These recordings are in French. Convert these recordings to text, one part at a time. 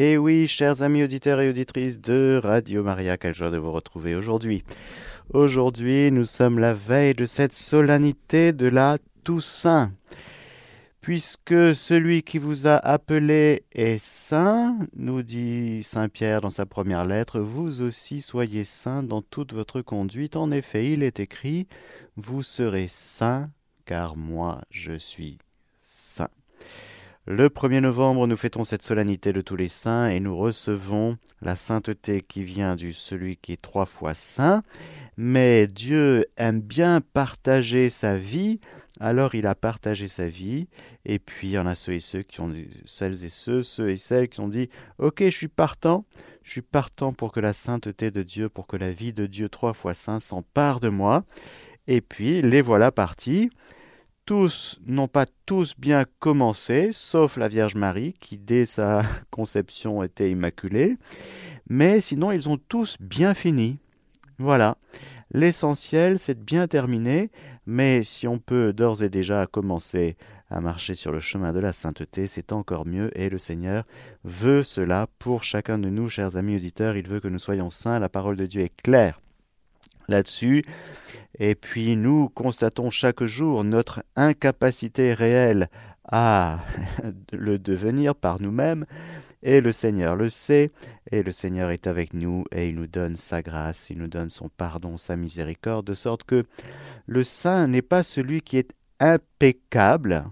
Et oui, chers amis auditeurs et auditrices de Radio Maria, quelle joie de vous retrouver aujourd'hui. Aujourd'hui, nous sommes la veille de cette solennité de la Toussaint. Puisque celui qui vous a appelé est saint, nous dit Saint Pierre dans sa première lettre, vous aussi soyez saints dans toute votre conduite. En effet, il est écrit, vous serez saints, car moi je suis saint. Le 1er novembre, nous fêtons cette solennité de tous les saints et nous recevons la sainteté qui vient du celui qui est trois fois saint. Mais Dieu aime bien partager sa vie, alors il a partagé sa vie. Et puis il y en a ceux et ceux qui ont dit, celles et ceux, ceux et celles qui ont dit, ok, je suis partant, je suis partant pour que la sainteté de Dieu, pour que la vie de Dieu trois fois saint s'empare de moi. Et puis les voilà partis tous n'ont pas tous bien commencé, sauf la Vierge Marie, qui dès sa conception était immaculée, mais sinon ils ont tous bien fini. Voilà. L'essentiel, c'est bien terminer, mais si on peut d'ores et déjà commencer à marcher sur le chemin de la sainteté, c'est encore mieux, et le Seigneur veut cela pour chacun de nous, chers amis auditeurs, il veut que nous soyons saints, la parole de Dieu est claire là-dessus. Et puis nous constatons chaque jour notre incapacité réelle à le devenir par nous-mêmes. Et le Seigneur le sait, et le Seigneur est avec nous, et il nous donne sa grâce, il nous donne son pardon, sa miséricorde, de sorte que le saint n'est pas celui qui est impeccable,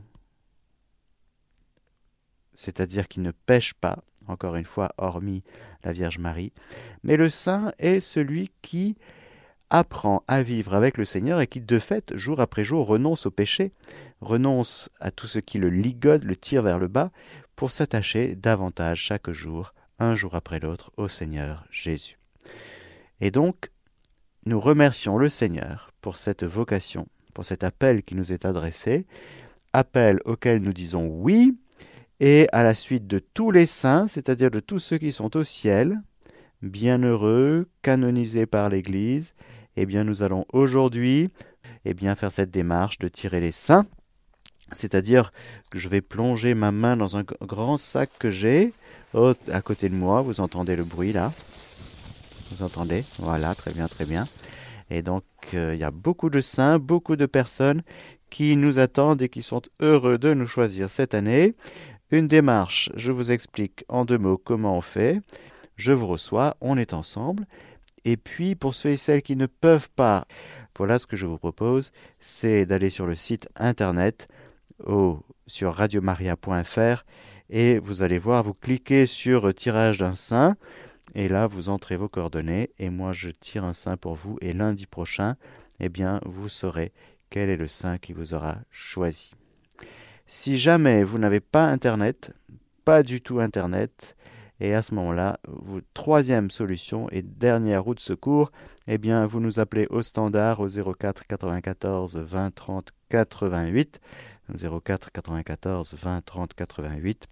c'est-à-dire qui ne pêche pas, encore une fois, hormis la Vierge Marie, mais le saint est celui qui apprend à vivre avec le Seigneur et qui, de fait, jour après jour, renonce au péché, renonce à tout ce qui le ligote, le tire vers le bas, pour s'attacher davantage chaque jour, un jour après l'autre, au Seigneur Jésus. Et donc, nous remercions le Seigneur pour cette vocation, pour cet appel qui nous est adressé, appel auquel nous disons oui, et à la suite de tous les saints, c'est-à-dire de tous ceux qui sont au ciel, bienheureux, canonisés par l'Église, eh bien nous allons aujourd'hui eh bien faire cette démarche de tirer les saints, c'est-à-dire que je vais plonger ma main dans un grand sac que j'ai à côté de moi, vous entendez le bruit là? Vous entendez? Voilà, très bien, très bien. Et donc euh, il y a beaucoup de saints, beaucoup de personnes qui nous attendent et qui sont heureux de nous choisir cette année. Une démarche, je vous explique en deux mots comment on fait je vous reçois, on est ensemble. Et puis, pour ceux et celles qui ne peuvent pas, voilà ce que je vous propose, c'est d'aller sur le site internet sur radiomaria.fr et vous allez voir, vous cliquez sur tirage d'un saint et là vous entrez vos coordonnées et moi je tire un saint pour vous et lundi prochain, eh bien vous saurez quel est le saint qui vous aura choisi. Si jamais vous n'avez pas internet, pas du tout internet, et à ce moment-là, troisième solution et dernière route de secours, eh bien, vous nous appelez au standard au 04 94 20 30 88. 04 94 20 30 88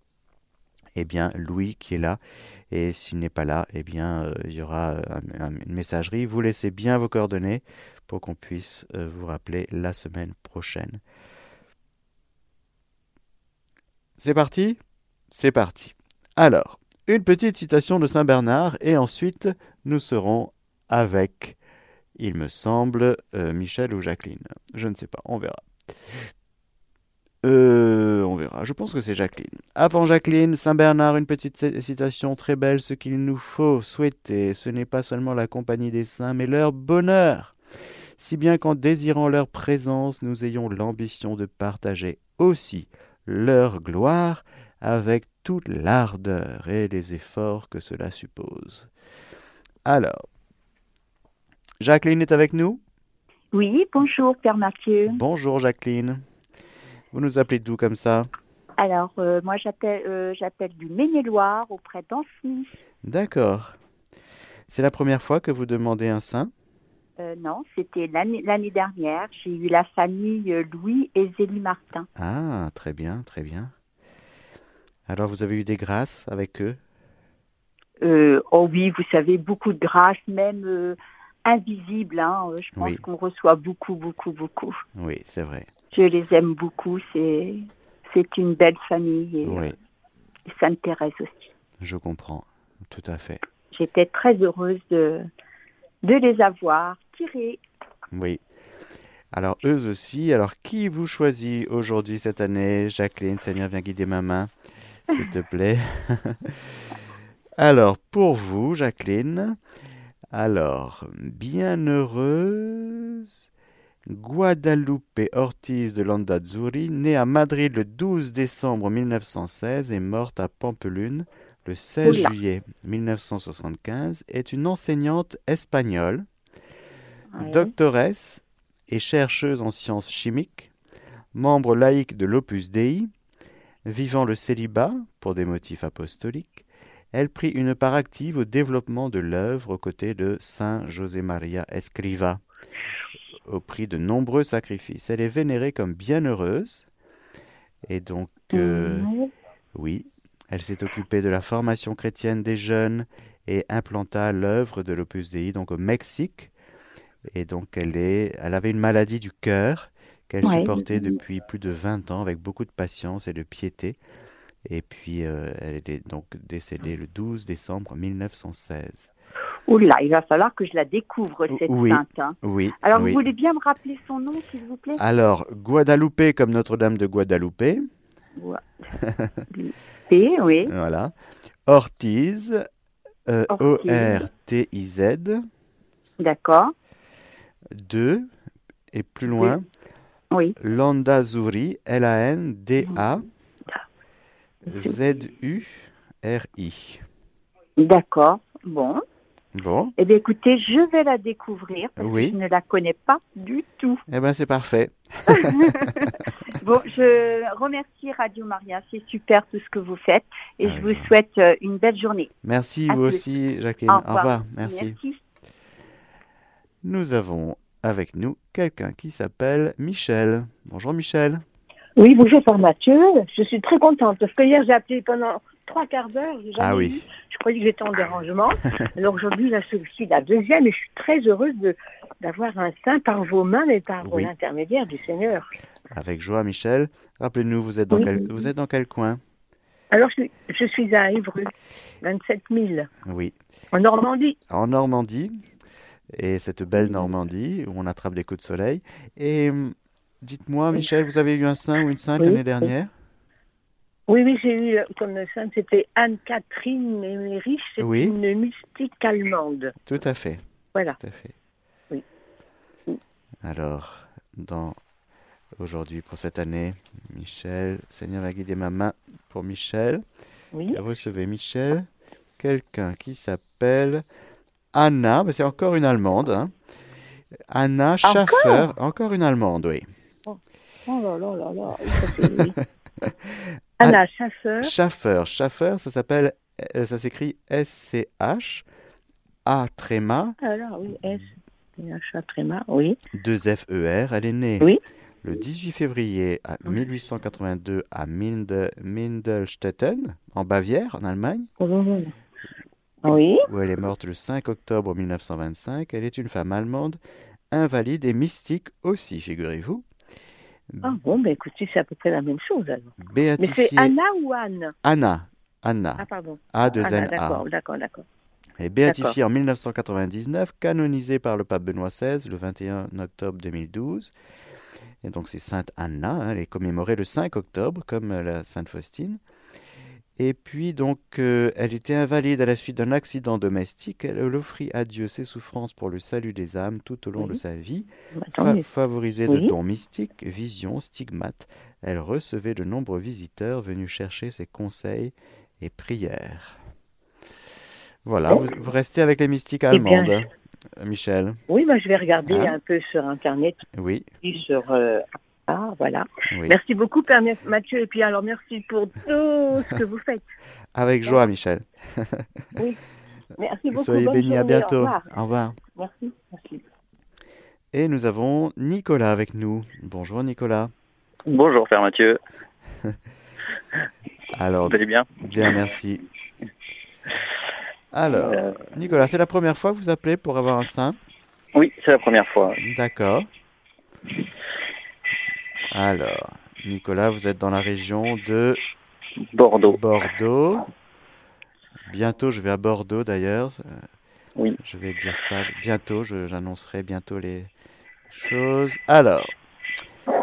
eh bien Louis qui est là. Et s'il n'est pas là, eh bien euh, il y aura une messagerie. Vous laissez bien vos coordonnées pour qu'on puisse euh, vous rappeler la semaine prochaine. C'est parti? C'est parti. Alors, une petite citation de Saint Bernard et ensuite nous serons avec, il me semble, euh, Michel ou Jacqueline. Je ne sais pas, on verra. Euh, on verra. Je pense que c'est Jacqueline. Avant Jacqueline, Saint Bernard, une petite citation très belle. Ce qu'il nous faut souhaiter, ce n'est pas seulement la compagnie des saints, mais leur bonheur. Si bien qu'en désirant leur présence, nous ayons l'ambition de partager aussi leur gloire avec toute l'ardeur et les efforts que cela suppose. Alors, Jacqueline est avec nous? Oui, bonjour Père Mathieu. Bonjour Jacqueline. Vous nous appelez d'où comme ça? Alors, euh, moi j'appelle, euh, j'appelle du Maine-et-Loire auprès d'Ancy. D'accord. C'est la première fois que vous demandez un saint? Euh, non, c'était l'année dernière. J'ai eu la famille Louis et Zélie Martin. Ah, très bien, très bien. Alors, vous avez eu des grâces avec eux? Euh, Oh oui, vous savez, beaucoup de grâces, même euh, invisibles. Hein. Euh, je pense qu'on reçoit beaucoup, beaucoup, beaucoup. Oui, c'est vrai. Je les aime beaucoup. C'est, c'est une belle famille. Et, oui. et Sainte Thérèse aussi. Je comprends, tout à fait. J'étais très heureuse de, de les avoir tirés. Oui. Alors, eux aussi. Alors, qui vous choisit aujourd'hui cette année? Jacqueline, Seigneur, viens guider ma main, s'il te plaît. alors, pour vous, Jacqueline, alors, bienheureuse Guadalupe Ortiz de Landazzuri, née à Madrid le 12 décembre 1916 et morte à Pampelune le 16 juillet 1975, est une enseignante espagnole, doctoresse et chercheuse en sciences chimiques, membre laïque de l'Opus Dei, vivant le célibat pour des motifs apostoliques, elle prit une part active au développement de l'œuvre aux côtés de Saint José Maria Escriva, au prix de nombreux sacrifices. Elle est vénérée comme bienheureuse, et donc, euh, oui, elle s'est occupée de la formation chrétienne des jeunes et implanta l'œuvre de l'Opus Dei donc au Mexique. Et donc, elle, est, elle avait une maladie du cœur qu'elle supportait depuis plus de 20 ans avec beaucoup de patience et de piété. Et puis, euh, elle est donc décédée le 12 décembre 1916. Oula, il va falloir que je la découvre, cette sainte. Hein. Oui. Alors, vous voulez bien me rappeler son nom, s'il vous plaît? Alors, Guadalupe, comme Notre-Dame de Guadalupe. Guadalupe, oui. Voilà. Ortiz, euh, O-R-T-I-Z. D'accord. Deux, et plus loin. Oui. Landazuri, L-A-N-D-A. Z-U-R-I. D'accord, bon. Bon. Eh bien, écoutez, je vais la découvrir parce que je ne la connais pas du tout. Eh bien, c'est parfait. bon, je remercie Radio Maria. C'est super tout ce que vous faites et je vous souhaite euh, une belle journée. Merci, vous aussi, Jacqueline. Au revoir. Merci. Merci. Nous avons avec nous quelqu'un qui s'appelle Michel. Bonjour, Michel. Oui, bonjour, Père Mathieu. Je suis très contente parce que hier, j'ai appelé pendant trois quarts d'heure. Ah oui. Je croyais que j'étais en dérangement. Alors aujourd'hui, là, je suis la deuxième et je suis très heureuse d'avoir un saint par vos mains et par l'intermédiaire du Seigneur. Avec joie, Michel. Rappelez-nous, vous, êtes dans quel, vous êtes dans quel coin? Alors, je, suis à Évreux, 27 000. Oui. En Normandie. En Normandie. Et cette belle Normandie où on attrape des coups de soleil. Et hum, dites-moi, Michel, vous avez eu un saint ou une sainte l'année dernière? Oui, oui, j'ai eu comme sainte, c'était Anne-Catherine Mémérich, c'est une mystique allemande. Tout à fait. Voilà. Tout à fait. Oui. Alors, dans aujourd'hui, pour cette année, Michel, Seigneur va guider ma main pour Michel. Oui. Recevez Michel, quelqu'un qui s'appelle Anna, c'est encore une Allemande. Hein. Anna Schaffer, encore, une Allemande, oui. Oh, oh là là là là. Anna Schaffer. Schaffer. Schaffer, ça s'appelle, euh, ça s'écrit S-C-H, A tréma. Alors oui, S, H, A tréma, oui. 2 F-E-R. Elle est née oui. le 18 février à 1882 à Minde, Mindelstetten, en Bavière, en Allemagne. Oui. Où elle est morte le 5 octobre 1925. Elle est une femme allemande, invalide et mystique aussi, figurez-vous. Ah bon, ben écoutez, c'est à peu près la même chose alors. Mais c'est Anna ou Anne? Anna. Anna. Ah pardon. A de N A. D'accord, d'accord, d'accord. Et béatifiée en 1999, canonisée par le pape Benoît XVI le 21 octobre 2012. Et donc c'est Sainte Anna, hein, elle est commémorée le 5 octobre comme la Sainte Faustine. Et puis, donc, euh, elle était invalide à la suite d'un accident domestique. Elle offrit à Dieu ses souffrances pour le salut des âmes tout au long de sa vie. favorisée de dons mystiques, visions, stigmates, elle recevait de nombreux visiteurs venus chercher ses conseils et prières. Voilà, vous, restez avec les mystiques eh allemandes, Michel. Oui, moi je vais regarder hein un peu sur Internet. Oui. Sur euh, ah, voilà. Merci beaucoup, Père Mathieu. Et puis alors, merci pour tout ce que vous faites. Avec joie, Michel. oui. Merci beaucoup. Soyez bénis, à bientôt. Au revoir. Merci. merci. Et nous avons Nicolas avec nous. Bonjour, Nicolas. Bonjour, Père Mathieu. alors, vous allez bien? Bien, merci. Alors, euh. Nicolas, c'est la première fois que vous appelez pour avoir un sein? Oui, c'est la première fois. D'accord. Alors, Nicolas, vous êtes dans la région de Bordeaux. Bordeaux. Bientôt, je vais à Bordeaux d'ailleurs. Oui. Je vais dire ça. Bientôt, j'annoncerai bientôt les choses. Alors,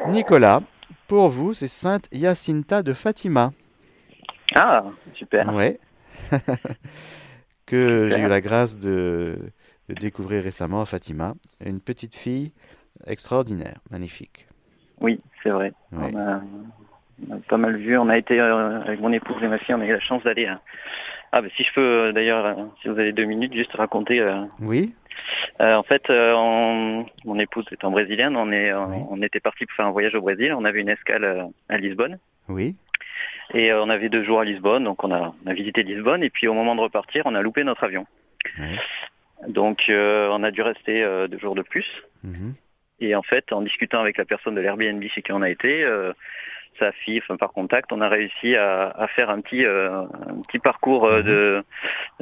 Nicolas, pour vous, c'est Sainte Jacinta de Fatima. Ah, super. Ouais. que j'ai eu la grâce de, découvrir récemment à Fatima. Une petite fille extraordinaire, magnifique. Oui, c'est vrai. On, a, pas mal vu. On a été, euh, avec mon épouse et ma fille, on a eu la chance d'aller à... Ah, ben, si je peux, euh, d'ailleurs, euh, si vous avez deux minutes, juste raconter. oui. en fait, mon épouse étant brésilienne, on, est, on était parti pour faire un voyage au Brésil. On avait une escale à Lisbonne. Oui. Et on avait deux jours à Lisbonne, donc on a, on a, visité Lisbonne. Et puis au moment de repartir, on a loupé notre avion. Donc on a dû rester deux jours de plus. Mhm. Et en fait, en discutant avec la personne de l'Airbnb chez qui on a été, sa fille, enfin par contact, on a réussi à, à faire un petit euh, un petit parcours euh, de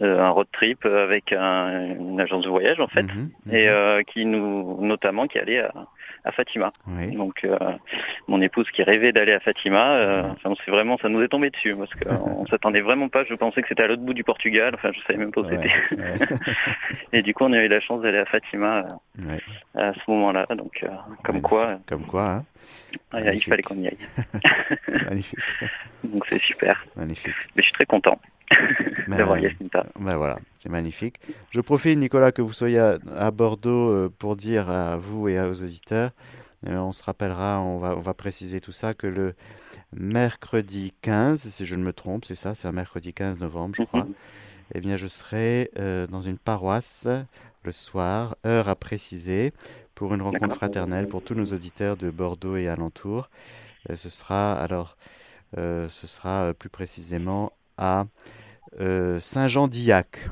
euh, un road trip avec un, une agence de voyage en fait, et qui nous notamment qui allait à, à Fatima. Donc mon épouse qui rêvait d'aller à Fatima, enfin c'est vraiment ça nous est tombé dessus parce qu'on s'attendait vraiment pas. Je pensais que c'était à l'autre bout du Portugal. Enfin je savais même pas où c'était. et du coup on a eu la chance d'aller à Fatima à ce moment-là. Donc comme quoi. Comme quoi. Hein il fallait qu'on y aille. Magnifique. Donc c'est super. Magnifique. Mais je suis très content ben. Ben voilà, c'est magnifique. Je profite, Nicolas, que vous soyez à, Bordeaux euh, pour dire à vous et aux auditeurs, euh, on se rappellera, on va, on va préciser tout ça, que le mercredi 15, si je ne me trompe, c'est ça, c'est un mercredi 15 novembre, je crois, eh bien je serai euh, dans une paroisse le soir, heure à préciser, pour une rencontre fraternelle pour tous nos auditeurs de Bordeaux et alentours. Euh, ce sera alors, ce sera plus précisément à Saint-Jean-d'Illac.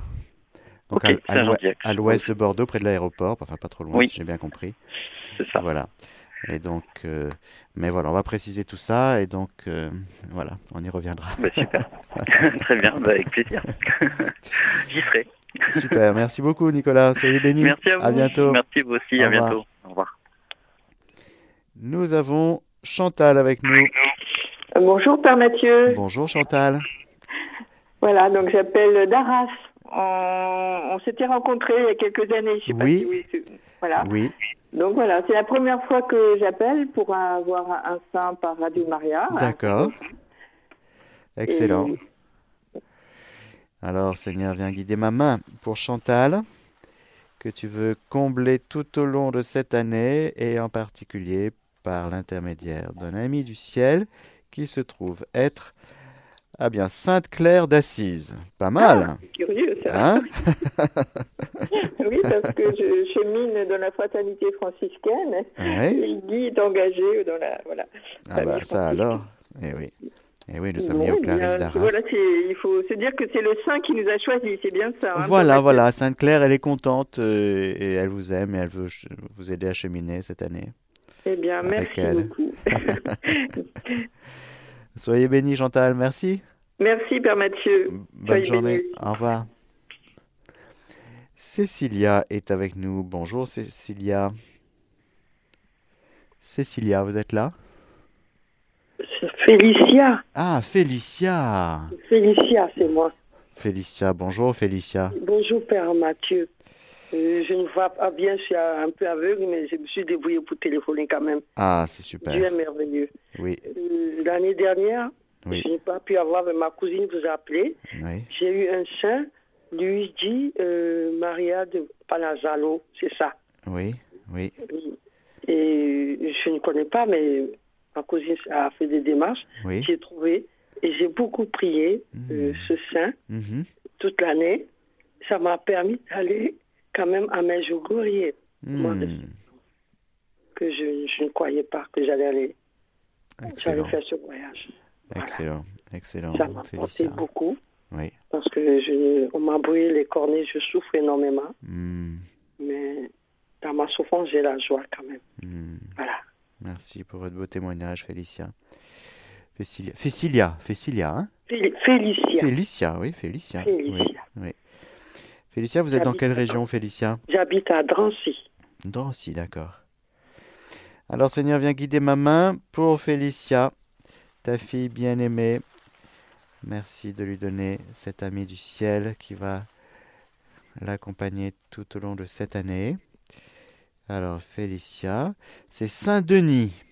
Donc à, l'ouest de Bordeaux, près de l'aéroport, enfin pas trop loin, si j'ai bien compris. C'est ça. Voilà. Et donc, mais voilà, on va préciser tout ça et donc voilà, on y reviendra. Bah, super. Très bien, bah, avec plaisir. J'y serai. Super, merci beaucoup Nicolas, soyez bénis. Merci à vous. À bientôt. Merci vous aussi, à bientôt. Au revoir. Nous avons Chantal avec nous. Euh, bonjour Père Mathieu. Bonjour Chantal. Voilà, donc j'appelle Daras. On, s'était rencontrés il y a quelques années, je sais oui. pas si voilà. Oui. Donc voilà, c'est la première fois que j'appelle pour avoir un saint par Radio Maria. D'accord. Excellent. Alors Seigneur, viens guider ma main pour Chantal, que tu veux combler tout au long de cette année et en particulier par l'intermédiaire d'un ami du ciel qui se trouve être ah bien, Sainte Claire d'Assise. Pas mal. Ah, curieux ça. Hein oui, parce que je chemine dans la fraternité franciscaine. Oui. Est engagé dans la. Voilà. Ah, bah ça alors. Eh oui. Et oui, nous sommes liés au Clarisse d'Arras. Voilà, il faut se dire que c'est le saint qui nous a choisis, c'est bien ça. Hein, voilà, voilà. Sainte Claire, elle est contente euh, et elle vous aime et elle veut vous aider à cheminer cette année. Eh bien, merci beaucoup. Soyez bénis, Chantal. Merci. Merci, Père Mathieu. Bonne journée. Au revoir. Cécilia est avec nous. Bonjour, Cécilia. Cécilia, vous êtes là? Félicia. Ah, Félicia. Félicia, c'est moi. Félicia, bonjour Félicia. Bonjour Père Mathieu. Euh, je ne vois pas bien, je suis un peu aveugle, mais je me suis débrouillé pour téléphoner quand même. Ah, c'est super. Dieu est merveilleux. Oui. Euh, l'année dernière, je n'ai pas pu avoir, mais ma cousine vous a appelé. Oui. J'ai eu un saint, Luigi euh, Maria de Palazzalo, c'est ça. Oui, oui. Et je ne connais pas, mais ma cousine a fait des démarches. J'ai trouvé et j'ai beaucoup prié euh, mmh. ce saint mmh. toute l'année. Ça m'a permis d'aller quand même à mes jours glorieux. Mmh. Que je, ne croyais pas que j'allais aller. J'allais faire ce voyage. Excellent, excellent. Ça m'a apporté beaucoup. Oui. Parce que je, on m'a brûlé les cornets, je souffre énormément. Mais dans ma souffrance, j'ai la joie quand même. Voilà. Merci pour votre beau témoignage, Félicia. Fécilia, Fécilia, Fécilia hein Félicia. Félicia, oui, Félicia. Oui, Félicia, vous êtes dans quelle région, Félicia? J'habite à Drancy. Drancy, d'accord. Alors, Seigneur, viens guider ma main pour Félicia, ta fille bien-aimée. Merci de lui donner cet ami du ciel qui va l'accompagner tout au long de cette année. Alors, Félicia, c'est Saint-Denis.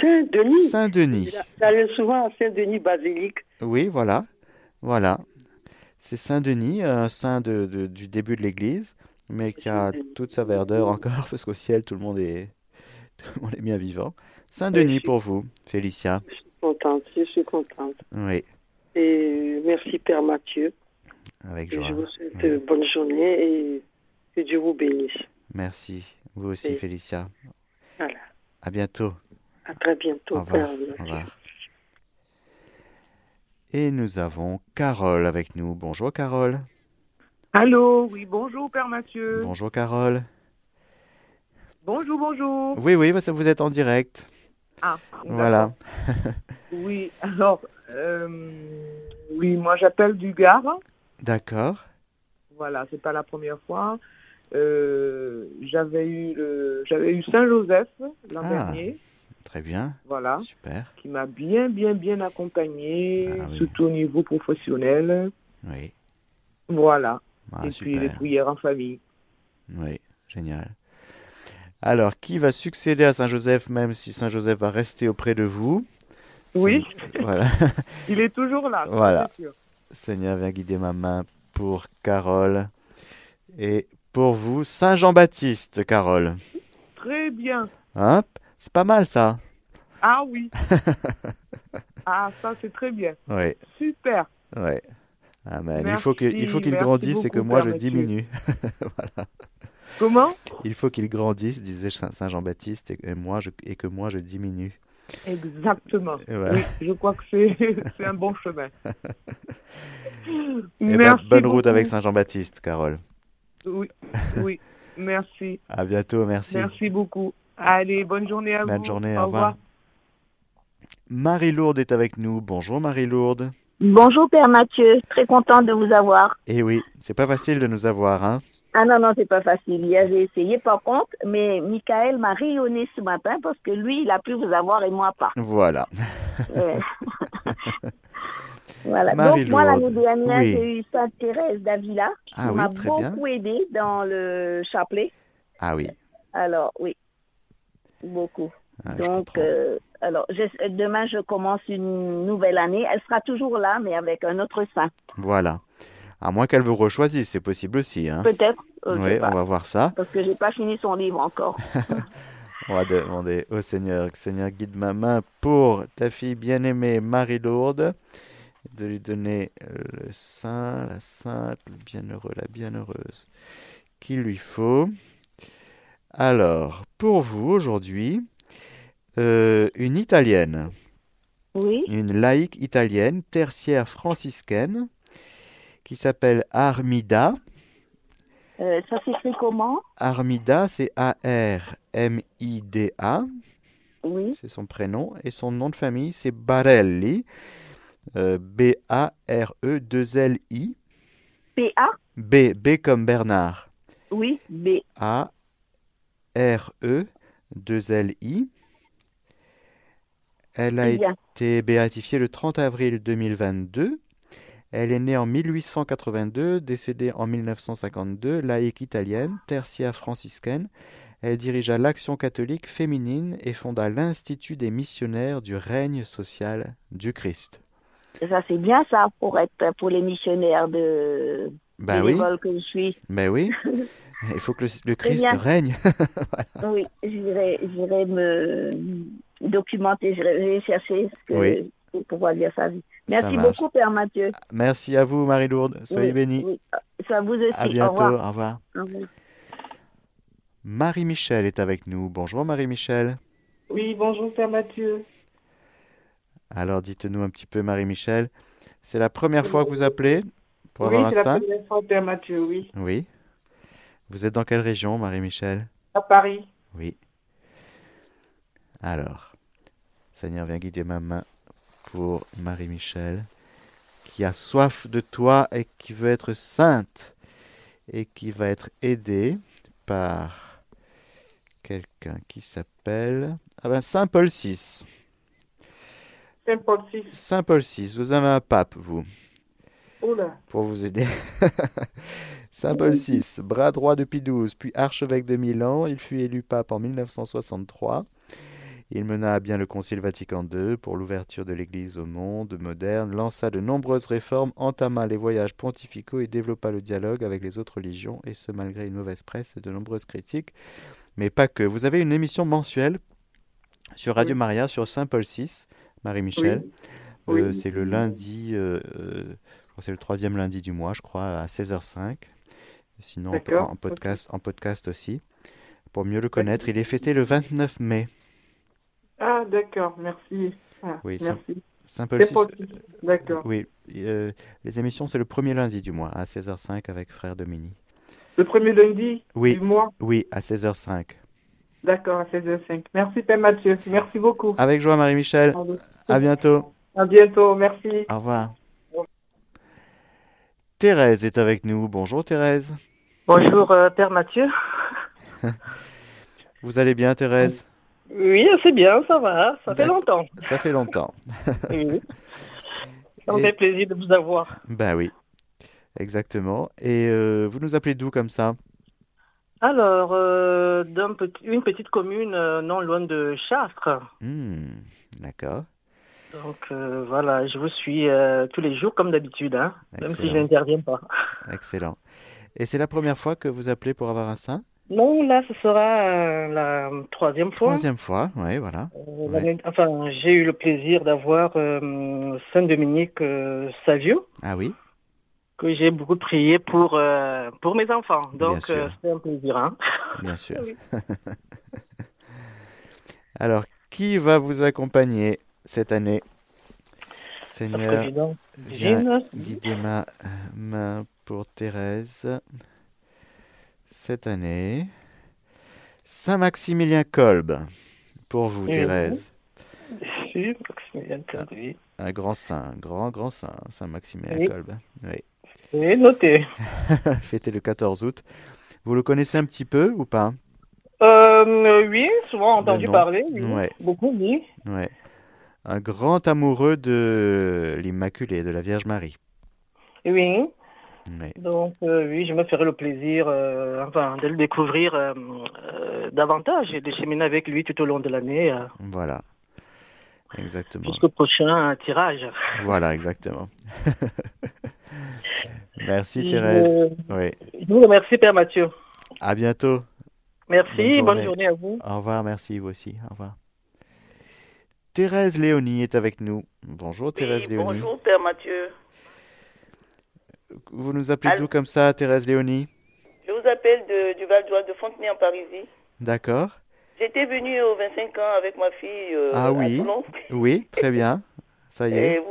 Saint-Denis Saint-Denis. J'allais souvent à Saint-Denis Basilique. Oui, voilà. Voilà. C'est Saint-Denis, un saint de, du début de l'Église, mais qui a toute sa verdeur encore, parce qu'au ciel, tout le monde est, tout le monde est bien vivant. Saint-Denis pour vous, Félicia. Je suis contente, je suis contente. Oui. Et merci Père Mathieu. Avec joie. je vous souhaite bonne journée et que Dieu vous bénisse. Merci. Vous aussi, Félicia. Voilà. À bientôt. À très bientôt. Au revoir. Au revoir. Et nous avons Carole avec nous. Bonjour Carole. Allô, oui, bonjour Père Mathieu. Bonjour Carole. Bonjour, bonjour. Oui, oui, vous êtes en direct. Ah, voilà. oui, alors, euh, oui, moi j'appelle du Gard. D'accord. Voilà, c'est pas la première fois. Euh, j'avais eu le, j'avais eu Saint Joseph l'an ah, dernier. Très bien. Voilà. Super. Qui m'a bien, bien, bien accompagné, ah surtout au niveau professionnel. Oui. Voilà. Ah, Et puis les prières en famille. Oui, génial. Alors, qui va succéder à Saint Joseph, même si Saint Joseph va rester auprès de vous? Oui. Voilà. Il est toujours là. Voilà. Seigneur, viens guider ma main pour Carole. Et pour vous, Saint Jean-Baptiste, Carole. Très bien. Hein c'est pas mal ça. Ah oui. ah, ça c'est très bien. Oui. Super. Oui. Amen. il faut qu'il faut qu'il grandisse et que moi je diminue. voilà. Comment? Il faut qu'il grandisse, disait Saint Jean-Baptiste, et, moi je, et que moi je diminue. Exactement. Oui, je crois que c'est un bon chemin. Eh ben, bonne route avec Saint Jean-Baptiste, Carole. Oui, oui, merci. À bientôt, merci. Merci beaucoup. Allez, bonne journée à vous. Bonne journée, au revoir. Marie-Lourde est avec nous. Bonjour Marie-Lourde. Bonjour Père Mathieu, très contente de vous avoir. Eh oui, c'est pas facile de nous avoir, hein Ah non, non, c'est pas facile. J'ai essayé par contre, mais Michael m'a rayonné ce matin parce que lui, il a pu vous avoir et moi pas. Voilà. Voilà. Donc, moi, l'année dernière, j'ai eu Sainte Thérèse d'Avila qui ah m'a beaucoup aidé dans le chapelet. Ah oui. Alors, oui, beaucoup. Ah, Donc, euh, alors, demain, je commence une nouvelle année. Elle sera toujours là, mais avec un autre saint. Voilà. À moins qu'elle vous rechoisisse, c'est possible aussi. Hein. Peut-être. Oui, on va voir ça. Parce que j'ai pas fini son livre encore. on va demander au Seigneur, Seigneur guide ma main pour ta fille bien-aimée Marie-Lourde de lui donner euh, le saint, la sainte, le bienheureux, la bienheureuse qu'il lui faut. Alors, pour vous aujourd'hui, euh, une italienne. Oui. Une laïque italienne, tertiaire franciscaine, qui s'appelle Armida. Euh, ça s'écrit comment? Armida, c'est A-R-M-I-D-A. Oui. C'est son prénom. Et son nom de famille, c'est Barelli. Euh, B-A-R-E-2-L-I. B-A B, B comme Bernard. Oui, B. A-R-E-2-L-I. Elle a été béatifiée le 30 avril 2022. Elle est née en 1882, décédée en 1952, laïque italienne, tertiaire franciscaine. Elle dirigea l'Action catholique féminine et fonda l'Institut des missionnaires du règne social du Christ. Ça, c'est bien ça pour être pour les missionnaires de ben oui. que je suis. Ben oui. Il faut que le, Christ règne. Oui, j'irai, me documenter, j'irai chercher ce que, pour pouvoir dire ça. Merci beaucoup, Père Mathieu. Merci à vous, Marie-Lourde. Soyez bénie. Oui. Ça vous aussi. À bientôt. Au revoir. Marie-Michel est avec nous. Bonjour, Marie-Michel. Oui, bonjour, Père Mathieu. Alors, dites-nous un petit peu, Marie-Michel. C'est la première fois que vous appelez pour oui, avoir un c'est la première fois, Père Mathieu, oui. Oui. Vous êtes dans quelle région, Marie-Michel? À Paris. Oui. Alors, Seigneur, viens guider ma main pour Marie-Michel, qui a soif de toi et qui veut être sainte, et qui va être aidée par quelqu'un qui s'appelle ah ben, Saint Paul VI. Saint-Paul VI. Saint-Paul VI. Vous avez un pape, vous. Oula. Pour vous aider. Saint-Paul VI, bras droit de Pie XII, puis archevêque de Milan, il fut élu pape en 1963. Il mena à bien le Concile Vatican II pour l'ouverture de l'Église au monde moderne, lança de nombreuses réformes, entama les voyages pontificaux et développa le dialogue avec les autres religions, et ce malgré une mauvaise presse et de nombreuses critiques. Mais pas que. Vous avez une émission mensuelle sur Radio Maria sur Saint Paul VI, Marie-Michel. Euh, c'est le lundi, euh, euh, c'est le troisième lundi du mois, je crois, à 16h05. Sinon, en podcast, en podcast aussi. Pour mieux le connaître, il est fêté le 29 mai. Ah, d'accord, merci. Ah, oui, merci. Saint-Paul D'accord. Oui, euh, les émissions, c'est le premier lundi du mois, à 16h05 avec Frère Domini. Le premier lundi oui, du mois? Oui, à 16h05. D'accord, à 16h05. Merci, Père Mathieu. Merci beaucoup. Avec joie, Marie-Michel. À bientôt. À bientôt, merci. Au revoir. Thérèse est avec nous. Bonjour, Thérèse. Bonjour, euh, Père Mathieu. Vous allez bien, Thérèse? Oui, c'est bien, ça va. Ça fait longtemps. Ça fait longtemps. oui. Ça me fait plaisir de vous avoir. Ben oui, exactement. Et euh, vous nous appelez d'où comme ça? Alors, euh, d'une petite commune euh, non loin de Chartres. Hmm, d'accord. Donc voilà, je vous suis tous les jours comme d'habitude, hein, même si je n'interviens pas. Excellent. Et c'est la première fois que vous appelez pour avoir un sein? Non, là, ce sera euh, la troisième fois. Troisième fois, oui, voilà. Euh, enfin, j'ai eu le plaisir d'avoir euh, Saint-Dominique Savio. Ah oui Que j'ai beaucoup prié pour, pour mes enfants. Donc, c'est un plaisir. Hein Bien sûr. Alors, qui va vous accompagner? Cette année Seigneur, viens guider ma main pour Thérèse cette année. Saint-Maximilien Kolb, pour vous, Thérèse. Maximilien Kolb, oui. Un grand saint, grand, grand saint, Saint-Maximilien Kolb. Oui. Oui, noté. Fêté le 14 août. Vous le connaissez un petit peu ou pas? Euh, Oui, souvent entendu parler. Oui. Beaucoup, oui. Ouais. Un grand amoureux de l'Immaculée, de la Vierge Marie. Oui. Donc euh, oui, je me ferai le plaisir euh, enfin, de le découvrir euh, davantage et de cheminer avec lui tout au long de l'année. voilà, exactement. Jusqu'au prochain tirage. Voilà, exactement. merci Thérèse. oui. Je vous remercie Père Mathieu. À bientôt. Merci, bonne journée, à vous. Au revoir, merci vous aussi. Au revoir. Thérèse Léonie est avec nous. Bonjour Thérèse Léonie. Bonjour Père Mathieu. Vous nous appelez d'où comme ça, Thérèse Léonie? Je vous appelle de, du Val d'Oise, de Fontenay en Parisie. D'accord. J'étais venue aux 25 ans avec ma fille. Euh, ah oui. Oui, très bien. Ça y est.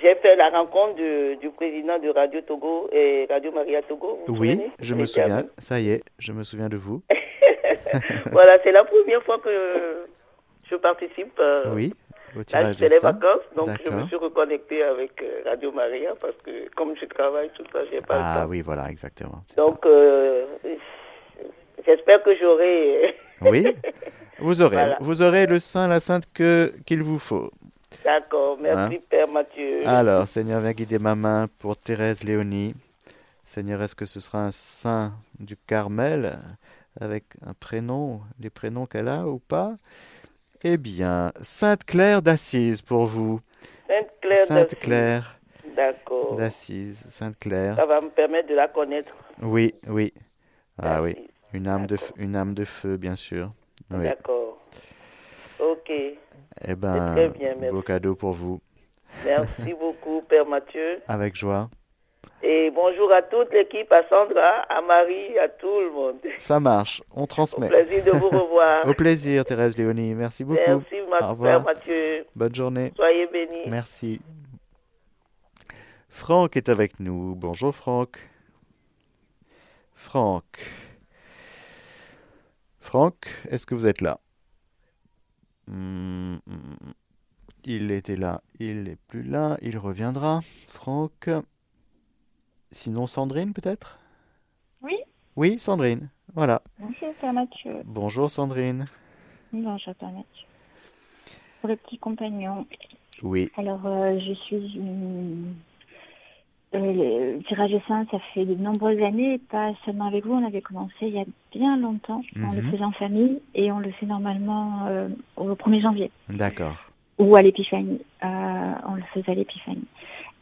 J'ai fait la rencontre du président de Radio Togo et Radio Maria Togo. oui, je me souviens. Ça y est, je me souviens de vous. voilà, c'est la première fois que je participe. Euh, oui. Là, c'est les vacances, donc je me suis reconnecté avec euh, Radio Maria parce que comme je travaille tout ça, j'ai pas ah, le temps. Ah oui, voilà, exactement. Donc, euh, j'espère que j'aurai. oui, vous aurez, vous aurez le saint, la sainte que qu'il vous faut. D'accord, merci hein? Père Mathieu. Alors, Seigneur, viens guider ma main pour Thérèse Léonie. Seigneur, est-ce que ce sera un saint du Carmel avec un prénom, les prénoms qu'elle a ou pas? Eh bien, Sainte Claire d'Assise pour vous. Sainte Claire Sainte Claire. D'accord. D'Assise, Sainte Claire. Ça va me permettre de la connaître. Oui, oui. Ah oui. Une âme, de feu, une âme de feu, bien sûr. D'accord. Ok. Eh bien, beau cadeau pour vous. Merci beaucoup, Père Mathieu. Avec joie. Et bonjour à toute l'équipe, à Sandra, à Marie, à tout le monde. Ça marche, on transmet. Au plaisir de vous revoir. Au plaisir, Thérèse Léonie. Merci beaucoup. Merci, ma Au Mathieu. Bonne journée. Soyez bénis. Merci. Franck est avec nous. Bonjour, Franck. Franck. Franck, est-ce que vous êtes là? Hmm, Il était là, il n'est plus là, il reviendra. Franck. Sinon Sandrine peut-être? Oui. Oui, Sandrine. Voilà. Bonjour Père Mathieu. Bonjour Sandrine. Bonjour Père Mathieu. Pour le petit compagnon, Oui. Alors, je suis une le tirage sein, ça fait de nombreuses années, pas seulement avec vous. On avait commencé il y a bien longtemps. On le mhm. faisait en famille et on le fait normalement euh, au 1er janvier. D'accord. Ou à l'épiphanie. Euh, on le faisait à l'épiphanie.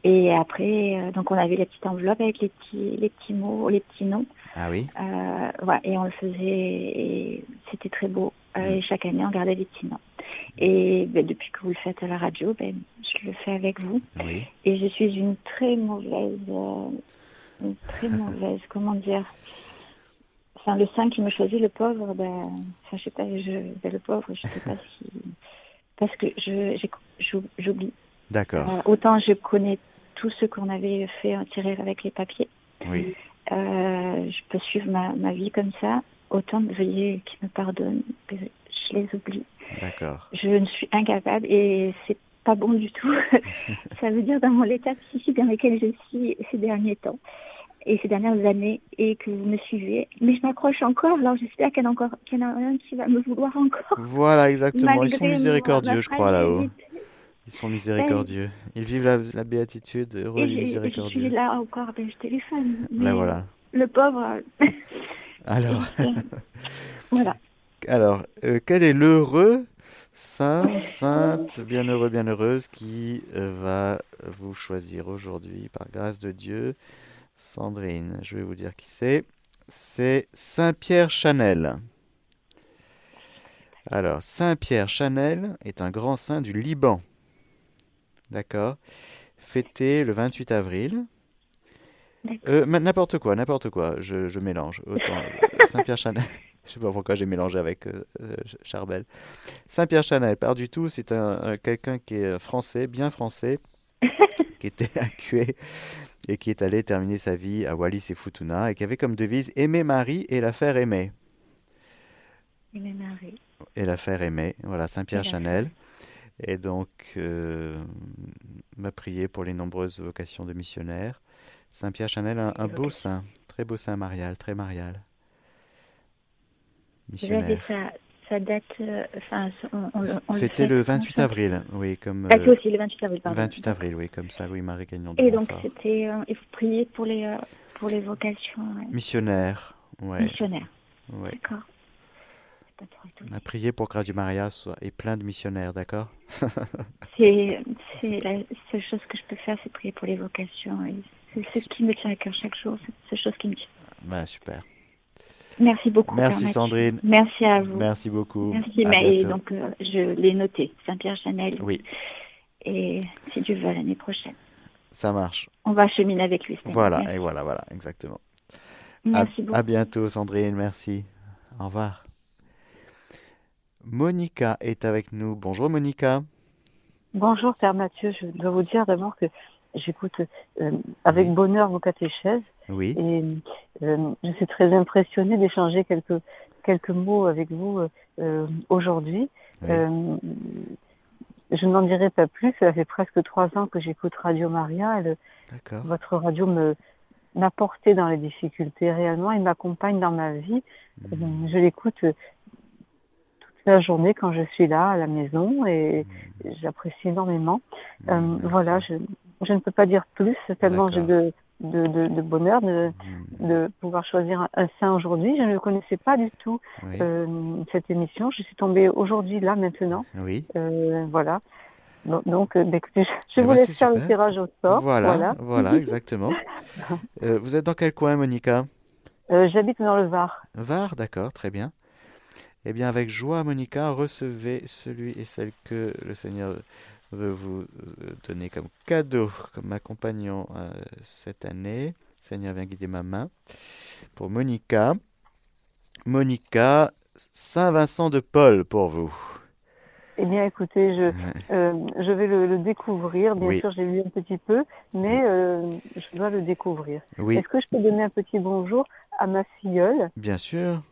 Et après, euh, donc on avait la petite enveloppe avec les petits, les petits mots, les petits noms. Ah oui. Ouais, et on le faisait et c'était très beau. Et chaque année, on gardait les petits noms. Et ben, depuis que vous le faites à la radio, ben, je le fais avec vous. Et je suis une très mauvaise, euh, une très mauvaise, comment dire. Enfin, le saint qui me choisit, le pauvre, ben, enfin, je sais pas, je, ben, le pauvre, je sais pas si, parce que je, j'oublie. D'accord. Euh, autant je connais tout ce qu'on avait fait tirer avec les papiers. Oui. Euh, je peux suivre ma, ma vie comme ça. Autant veuillez qu'il me pardonne, que je les oublie. D'accord. Je ne suis incapable et c'est pas bon du tout. ça veut dire dans mon état psychique dans lequel je suis ces derniers temps et ces dernières années et que vous me suivez. Mais je m'accroche encore, alors j'espère qu'il y en a encore, qu'il y en a un qui va me vouloir encore. Voilà, exactement. Ils sont miséricordieux, je crois, là-haut. Ils sont miséricordieux. Ils vivent la, béatitude, heureux et, miséricordieux. Je suis là encore, ben, je téléphone. Ben voilà. Le pauvre. alors. voilà. Alors, euh, quel est l'heureux saint, sainte, bienheureux, bienheureuse qui euh, va vous choisir aujourd'hui par grâce de Dieu? Sandrine, je vais vous dire qui c'est. C'est Saint-Pierre Chanel. Alors, Saint-Pierre Chanel est un grand saint du Liban. D'accord Fêté le 28 avril. Euh, n'importe quoi, n'importe quoi, je, je mélange. Autant Saint-Pierre Chanel. Je sais pas pourquoi j'ai mélangé avec euh, euh, Charbel. Saint-Pierre Chanel, pas du tout. C'est un, quelqu'un qui est français, bien français, qui était accué et qui est allé terminer sa vie à Wallis et Futuna et qui avait comme devise Aimer Marie et la faire aimer. Aimer Marie. Et la faire aimer. Voilà, Saint-Pierre Chanel. Et donc, euh, m'a prié pour les nombreuses vocations de missionnaires. Saint-Pierre Chanel, un, un beau saint, très beau saint marial, très marial missionnaire. Ça, ça, date. Euh, enfin, C'était le, 28 avril, oui, comme. Ah, aussi le 28 avril, pardon. 28 avril, oui, comme ça, oui, Marie Gagnon de Et donc, c'était. Euh, et vous priez pour les, euh, pour les vocations. Missionnaires, ouais. Missionnaires. Ouais. D'accord. On a prié pour que Radio Maria soit et plein de missionnaires, d'accord? C'est la seule chose que je peux faire, c'est prier pour les vocations. C'est ce qui me tient à cœur chaque jour, c'est la seule chose qui me tient. Ben, super. Merci beaucoup. Merci Sandrine. Merci à vous. Merci beaucoup. Merci. Mais, donc, euh, je l'ai noté, Saint-Pierre Chanel. Oui. Et si Dieu veut, l'année prochaine. Ça marche. On va cheminer avec lui. Voilà, et voilà, voilà, exactement. Merci beaucoup. À bientôt, Sandrine. Merci. Au revoir. Monica est avec nous. Bonjour, Monica. Bonjour, Père Mathieu. Je dois vous dire d'abord que j'écoute euh, avec bonheur vos catéchèses. Oui. Et euh, je suis très impressionnée d'échanger quelques, quelques mots avec vous euh, aujourd'hui. je n'en dirai pas plus. Ça fait presque trois ans que j'écoute Radio Maria. Et votre radio me m'a porté dans les difficultés réellement. Il m'accompagne dans ma vie. Mmh. Je l'écoute la journée quand je suis là à la maison et mmh. j'apprécie énormément. Mmh, voilà, je, je ne peux pas dire plus, tellement j'ai de, de, de, bonheur de, hmm. de pouvoir choisir un, saint aujourd'hui. Je ne connaissais pas du tout euh, cette émission. Je suis tombée aujourd'hui, là, maintenant. Oui. Euh, voilà. Donc, euh, bah, écoutez, je, eh ben, vous laisse faire le tirage au sort. Voilà, voilà, exactement. vous êtes dans quel coin, Monica? J'habite dans le Var. Var, d'accord, très bien. Eh bien, avec joie, Monica, recevez celui et celle que le Seigneur veut vous euh, donner comme cadeau, comme accompagnant euh, cette année. Seigneur vient guider ma main. Pour Monica. Monica, Saint-Vincent de Paul pour vous. Eh bien, écoutez, je, euh, je vais le, découvrir. Bien sûr, j'ai lu un petit peu, mais je dois le découvrir. Oui. Est-ce que je peux donner un petit bonjour à ma filleule? Bien sûr.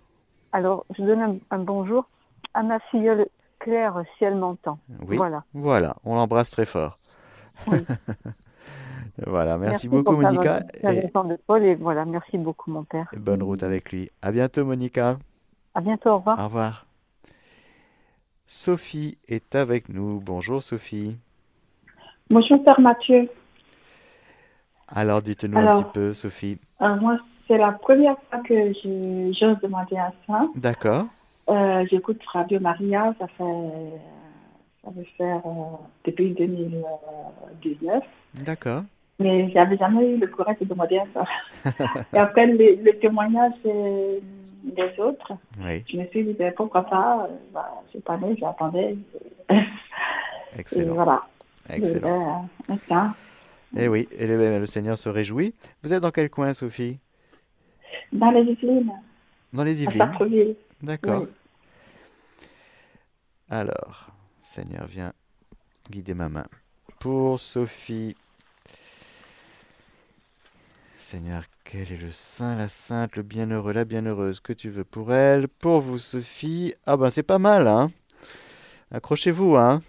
Alors, je donne un bonjour à ma filleule Claire, si elle m'entend. Oui. Voilà. Voilà, on l'embrasse très fort. voilà, merci, beaucoup Monica. Et... De Paul et voilà, merci beaucoup mon père. Et bonne route avec lui. À bientôt Monica. À bientôt, au revoir. Au revoir. Sophie est avec nous. Bonjour Sophie. Bonjour, Père Mathieu. Alors, dites-nous un petit peu, Sophie. Euh, moi, c'est la première fois que j'ose demander à ça. D'accord. Euh, j'écoute Radio Maria, ça fait, ça veut faire euh, depuis 2019. D'accord. Mais j'avais jamais eu le courage de demander à ça. Et après, le, témoignage des autres, je me suis dit, ben, pourquoi pas, bah, cette année, j'attendais. Excellent. Et voilà. Excellent. Et, eh oui, et le, Seigneur se réjouit. Vous êtes dans quel coin, Sophie? Dans les Yvelines. Dans les Yvelines D'accord. Alors, Seigneur, viens guider ma main. Pour Sophie. Seigneur, quel est le saint, la sainte, le bienheureux, la bienheureuse que tu veux pour elle Pour vous, Sophie. Ah ben, c'est pas mal, hein Accrochez-vous, hein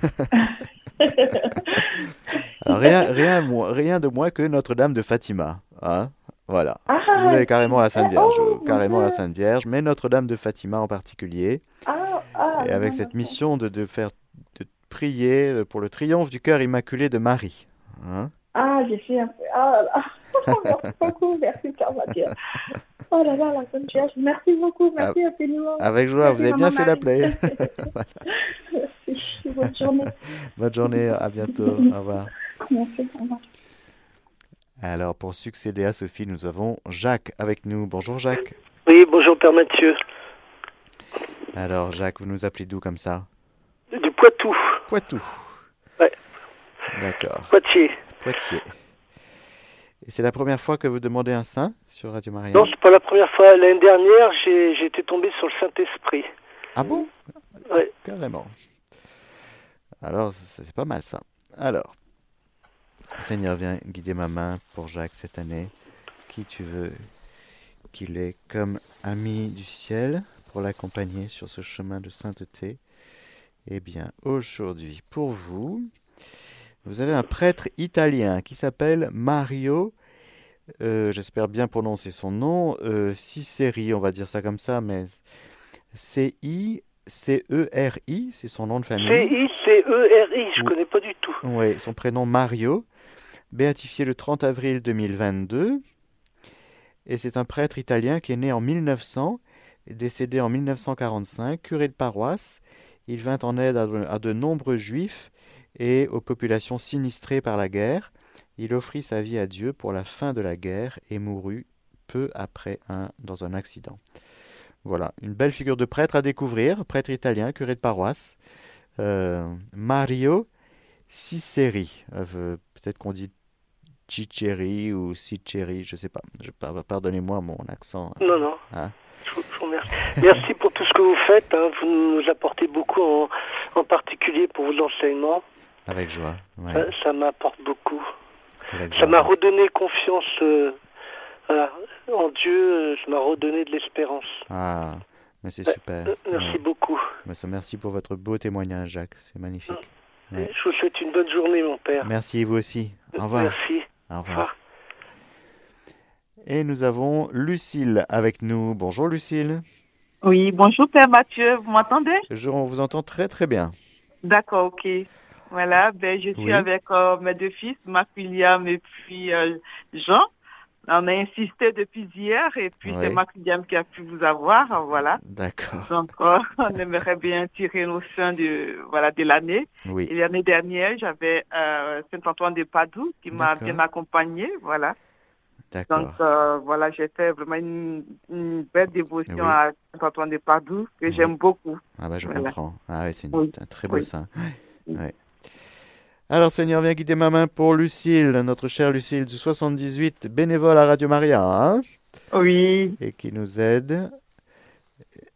rien, rien, rien de moins que Notre-Dame de Fatima. Hein voilà. Ah, Vous avez carrément la Sainte Vierge, oh, carrément la Sainte Vierge, mais Notre-Dame de Fatima en particulier. Ah, ah, et avec cette mission de, de, faire, de prier pour le triomphe du cœur immaculé de Marie. Hein ah, j'ai fait un peu. Ah, là. merci beaucoup, merci Mathieu. Oh là là, la Sainte Vierge, merci beaucoup, merci infiniment. Avec joie, vous avez bien fait la play. merci, bonne journée. Bonne journée, à bientôt, au revoir. Merci, au revoir. Alors, pour succéder à Sophie, nous avons Jacques avec nous. Bonjour Jacques. Oui, bonjour Père Mathieu. Alors, Jacques, vous nous appelez d'où comme ça? Du Poitou. Poitou. Ouais. D'accord. Poitiers. Poitiers. Et c'est la première fois que vous demandez un saint sur Radio Maria? Non, c'est pas la première fois. L'année dernière, j'ai été tombé sur le Saint-Esprit. Ah bon? Oui. Carrément. Alors, c'est pas mal ça. Alors, Seigneur, viens guider ma main pour Jacques cette année. Qui tu veux qu'il ait comme ami du ciel pour l'accompagner sur ce chemin de sainteté? Eh bien, aujourd'hui, pour vous, vous avez un prêtre italien qui s'appelle Mario, euh, j'espère bien prononcer son nom, euh, on va dire ça comme ça, mais C-I. C-E-R-I, c'est son nom de famille. C-I-C-E-R-I, je ne connais pas du tout. Oui, son prénom Mario, béatifié le 30 avril 2022. Et c'est un prêtre italien qui est né en 1900, décédé en 1945, curé de paroisse. Il vint en aide à de nombreux juifs et aux populations sinistrées par la guerre. Il offrit sa vie à Dieu pour la fin de la guerre et mourut peu après un, dans un accident. Voilà, une belle figure de prêtre à découvrir, prêtre italien, curé de paroisse. Euh, Mario Ciceri. Euh, peut-être qu'on dit Ciceri ou Ciceri, je ne sais pas. Pardonnez-moi mon accent. Non, non. Hein? je vous remercie. Merci pour tout ce que vous faites. Hein. Vous nous apportez beaucoup, en, en particulier pour vos enseignements. Avec joie. Ça, m'apporte beaucoup. ça m'a redonné confiance euh, en Dieu. Ça m'a redonné de l'espérance. Ah, mais c'est super. Euh, merci beaucoup. merci pour votre beau témoignage, Jacques. C'est magnifique. Je vous souhaite une bonne journée, mon père. Merci, vous aussi. Au revoir. Merci. Au revoir. Et nous avons Lucille avec nous. Bonjour, Lucille. Oui, bonjour, Père Mathieu. Vous m'entendez? Je, On vous entend très, très bien. D'accord, ok. Voilà, ben, je suis avec euh, mes deux fils, Marc William et puis euh, Jean. On a insisté depuis hier et puis c'est Marc William qui a pu vous avoir, voilà. D'accord. Donc euh, on aimerait bien tirer nos fins de voilà de l'année. Oui. Et l'année dernière, j'avais Saint-Antoine de Padoue qui m'a bien accompagné, voilà. D'accord. Donc voilà, j'ai fait vraiment une, belle dévotion à Saint-Antoine de Padoue que j'aime beaucoup. Ah bah je comprends. Ah oui, c'est un très beau saint. Ouais. Alors Seigneur, viens guider ma main pour Lucille, notre chère Lucille du 78, bénévole à Radio Maria. Hein oui. Et qui nous aide.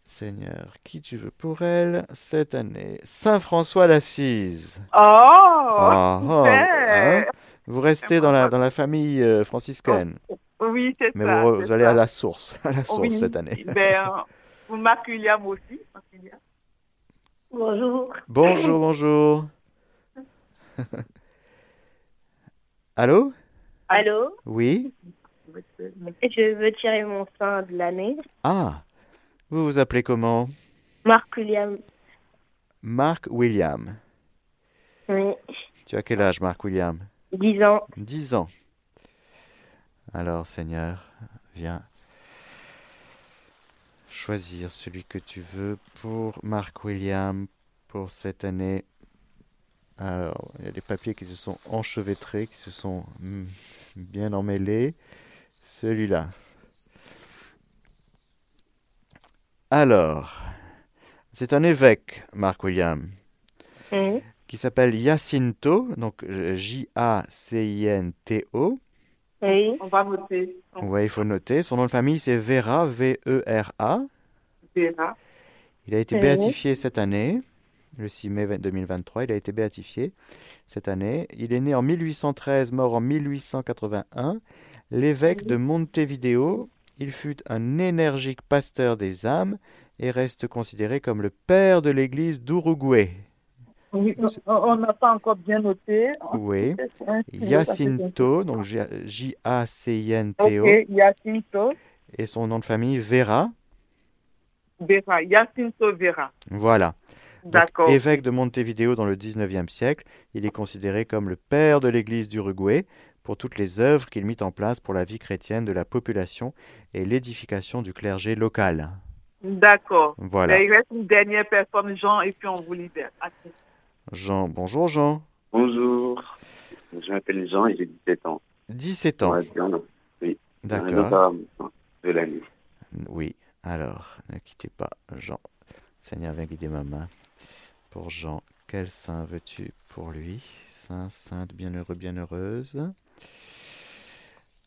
Seigneur, qui tu veux pour elle cette année? Saint François d'Assise. Oh, ah, oh hein? Vous restez dans la, dans la famille euh, franciscaine. Oh, oui, c'est ça. Mais vous, allez à la source, à la source cette année. Ben, vous Marc William aussi. Bonjour. Bonjour, bonjour. Allô? Allô? Oui? Je veux tirer mon sein de l'année. Ah Vous vous appelez comment? Marc William. Marc William. Oui. Tu as quel âge, Marc William? 10 ans. 10 ans. Alors, Seigneur, viens choisir celui que tu veux pour Marc William pour cette année. Alors, il y a des papiers qui se sont enchevêtrés, qui se sont hmm, bien emmêlés. Celui-là. Alors, c'est un évêque, Marc William, qui s'appelle Jacinto, donc J-A-C-I-N-T-O. Oui, on va noter. Oui, il faut noter. Son nom de famille, c'est Vera, V-E-R-A. Vera. Il a été béatifié cette année, le 6 mai 2023. Il a été béatifié cette année. Il est né en 1813, mort en 1881. L'évêque de Montevideo, il fut un énergique pasteur des âmes et reste considéré comme le père de l'Église d'Uruguay. Oui, on n'a pas encore bien noté. Oui. Jacinto, donc J-A-C-I-N-T-O. Ok, Jacinto. Et son nom de famille, Vera. Vera, Jacinto Vera. Voilà. D'accord. Évêque de Montevideo dans le 19e siècle, il est considéré comme le père de l'Église d'Uruguay pour toutes les œuvres qu'il mit en place pour la vie chrétienne de la population et l'édification du clergé local. D'accord. Voilà. il reste une dernière personne, Jean, et puis on vous libère. Jean, bonjour Jean. Bonjour. Je m'appelle Jean et j'ai 17 ans. 17 ans Oui. D'accord. De l'année. Oui. Alors, ne quittez pas Jean. Seigneur, viens guider ma main. Pour Jean, quel saint veux-tu pour lui? Saint, sainte, bienheureux, bienheureuse.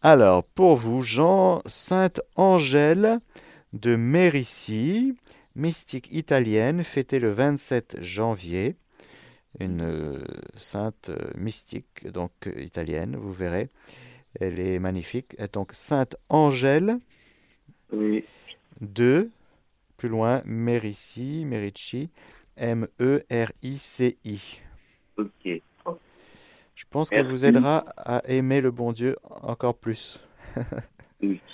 Alors, pour vous, Jean, Sainte Angèle de Mérici, mystique italienne, fêtée le 27 janvier. Une euh, sainte euh, mystique, donc italienne, vous verrez. Elle est magnifique. Donc, Sainte Angèle de, plus loin, Mérici, Merici, M-E-R-I-C-I. Ok. Je pense qu'elle vous aidera à aimer le bon Dieu encore plus.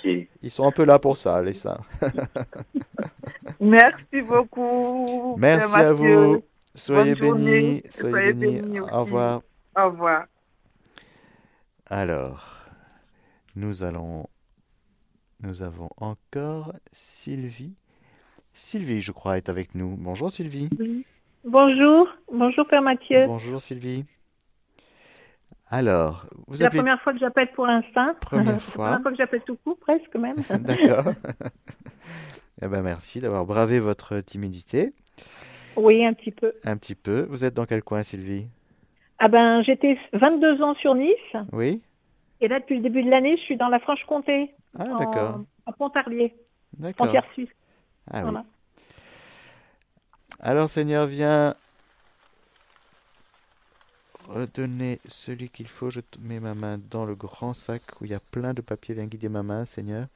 Ils sont un peu là pour ça, les saints. Merci beaucoup. Merci à vous. Soyez bénis. Soyez, bénis. Au revoir. Au revoir. Alors, nous allons. Nous avons encore Sylvie. Sylvie, je crois, est avec nous. Bonjour Sylvie. Bonjour. Bonjour Père Mathieu. Bonjour Sylvie. Alors, vous C'est la première fois que j'appelle pour l'instant. Première fois. la première fois que j'appelle tout court, presque même. D'accord. eh ben merci d'avoir bravé votre timidité. Oui, un petit peu. Un petit peu. Vous êtes dans quel coin, Sylvie? Ah ben, j'étais 22 ans sur Nice. Oui. Et là, depuis le début de l'année, je suis dans la Franche-Comté. Ah, d'accord. À Pontarlier. D'accord. Frontière suisse. Ah Voilà. oui. Alors, Seigneur, viens redonner celui qu'il faut. Je te mets ma main dans le grand sac où il y a plein de papiers. Viens guider ma main, Seigneur,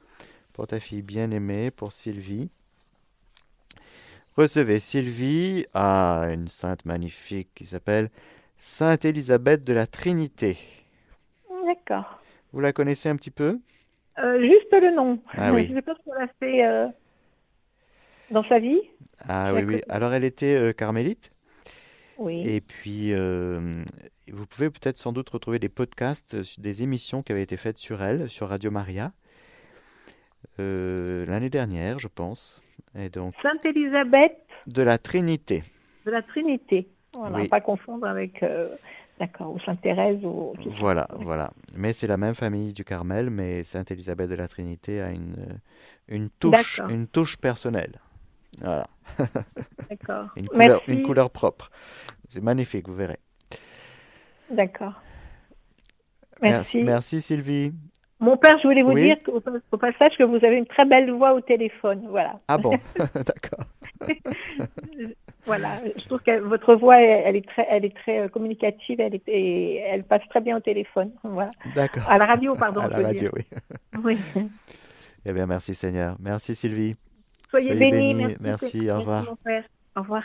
pour ta fille bien-aimée, pour Sylvie. Recevez Sylvie à une sainte magnifique qui s'appelle Sainte Élisabeth de la Trinité. D'accord. Vous la connaissez un petit peu? Euh, juste le nom. Ah oui. Je sais pas ce qu'elle a fait euh, dans sa vie. Ah oui, oui. Alors elle était euh, carmélite. Oui. Et puis, euh, vous pouvez peut-être sans doute retrouver des podcasts, euh, des émissions qui avaient été faites sur elle, sur Radio Maria, euh, l'année dernière, je pense. Et donc, Sainte Élisabeth de la Trinité. de la Trinité. Voilà, Oui. pas confondre avec, d'accord, ou Sainte Thérèse ou. Voilà, voilà. Mais c'est la même famille du Carmel, mais Sainte Élisabeth de la Trinité a une, une touche, une touche personnelle. Voilà. D'accord. une, couleur, Merci. une couleur propre. C'est magnifique, vous verrez. D'accord. Merci, Merci. Sylvie. Mon père, je voulais vous Oui. dire au passage que vous avez une très belle voix au téléphone. Voilà. Ah bon, d'accord. Voilà, je trouve que votre voix, elle, est très, elle est très euh, communicative, elle est, et elle passe très bien au téléphone. Voilà. D'accord. À la radio, pardon. À la radio, dire. oui. Oui. Eh bien, merci Seigneur. Merci Sylvie. Soyez, bénis. Merci, Merci, au revoir. Au revoir.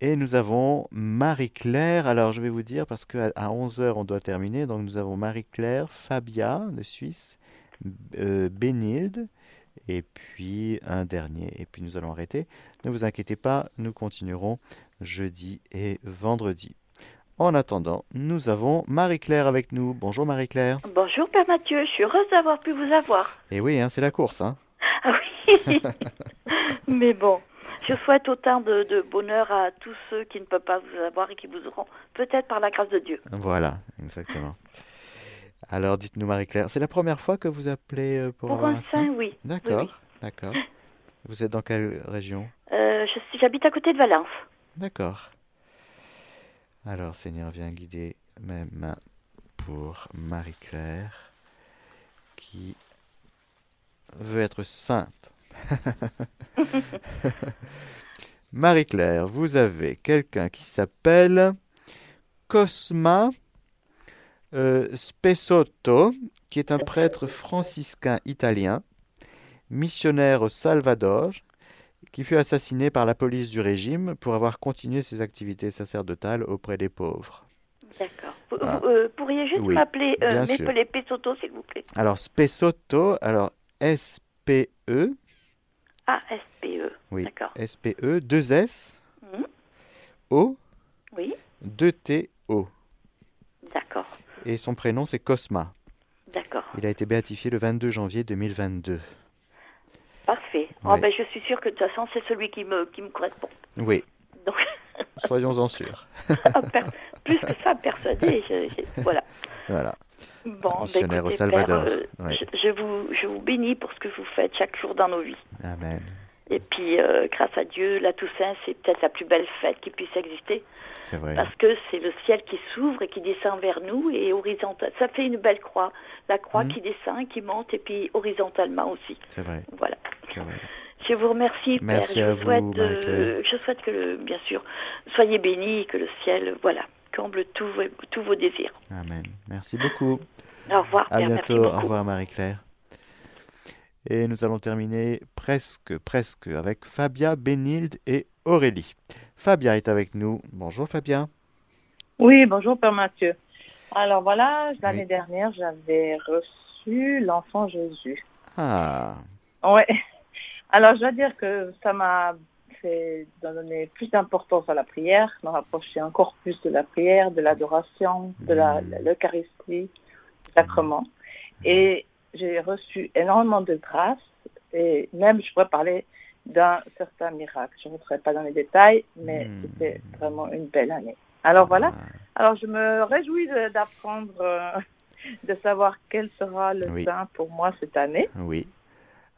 Et nous avons Marie-Claire. Alors, je vais vous dire, parce qu'à 11h, on doit terminer. Donc, nous avons Marie-Claire, Fabia de Suisse, euh, Bénilde, et puis un dernier. Et puis, nous allons arrêter. Ne vous inquiétez pas, nous continuerons jeudi et vendredi. En attendant, nous avons Marie-Claire avec nous. Bonjour Marie-Claire. Bonjour Père Mathieu, je suis heureuse d'avoir pu vous avoir. Et eh oui, hein, c'est la course. Hein. Ah oui. Mais bon, je souhaite autant de, bonheur à tous ceux qui ne peuvent pas vous avoir et qui vous auront peut-être par la grâce de Dieu. Voilà, exactement. Alors dites-nous Marie-Claire, c'est la première fois que vous appelez euh, pour, pour un saint Oui. D'accord, d'accord. Vous êtes dans quelle région? Euh, J'habite à côté de Valence. D'accord. Alors, Seigneur, viens guider mes mains pour Marie-Claire qui veut être sainte. Marie-Claire, vous avez quelqu'un qui s'appelle Cosma euh, Spesotto, qui est un prêtre franciscain italien, missionnaire au Salvador, qui fut assassiné par la police du régime pour avoir continué ses activités sacerdotales auprès des pauvres. D'accord. Vous, euh, pourriez juste m'appeler euh, Spesotto, s'il vous plaît? Alors, Spesotto, alors S-P-E. Ah, S-P-E. Oui. D'accord. S-P-E, 2 S. Mhm. O. Oui. 2 T-O. D'accord. Et son prénom, c'est Cosma. D'accord. Il a été béatifié le 22 janvier 2022. Parfait. Oh, ben, je suis sûre que de toute façon, c'est celui qui me, qui me correspond. Oui. Donc... Soyons-en sûrs. Ah, plus que ça, persuadé. voilà. Voilà. Bon, au Salvador. Euh, je, vous, je vous bénis pour ce que vous faites chaque jour dans nos vies. Amen. Et puis, euh, grâce à Dieu, la Toussaint, c'est peut-être la plus belle fête qui puisse exister. C'est vrai. Parce que c'est le ciel qui s'ouvre et qui descend vers nous et horizontal. Ça fait une belle croix. La croix mhm. qui descend, qui monte et puis horizontalement aussi. C'est vrai. Voilà. Vrai. Je vous remercie, Merci Père. À je, vous, souhaite, euh, je souhaite que, bien sûr, soyez bénis, que le ciel, voilà, comble tous vos, tous vos désirs. Amen. Merci beaucoup. Au revoir. À bientôt. Au revoir, Marie-Claire. Et nous allons terminer presque, presque avec Fabia, Bénilde et Aurélie. Fabia est avec nous. Bonjour Fabien. Oui, bonjour Père Mathieu. Alors voilà, l'année dernière, j'avais reçu l'enfant Jésus. Ah. Ouais. Alors je dois dire que ça m'a fait donner plus d'importance à la prière, me rapprocher encore plus de la prière, de l'adoration, de hmm. l'Eucharistie, du sacrement. Et j'ai reçu énormément de grâce et même je pourrais parler d'un certain miracle. Je ne rentrerai pas dans les détails, mais hmm. c'était vraiment une belle année. Alors voilà. Ah. Alors je me réjouis d'apprendre, euh, de savoir quel sera le saint pour moi cette année. Oui.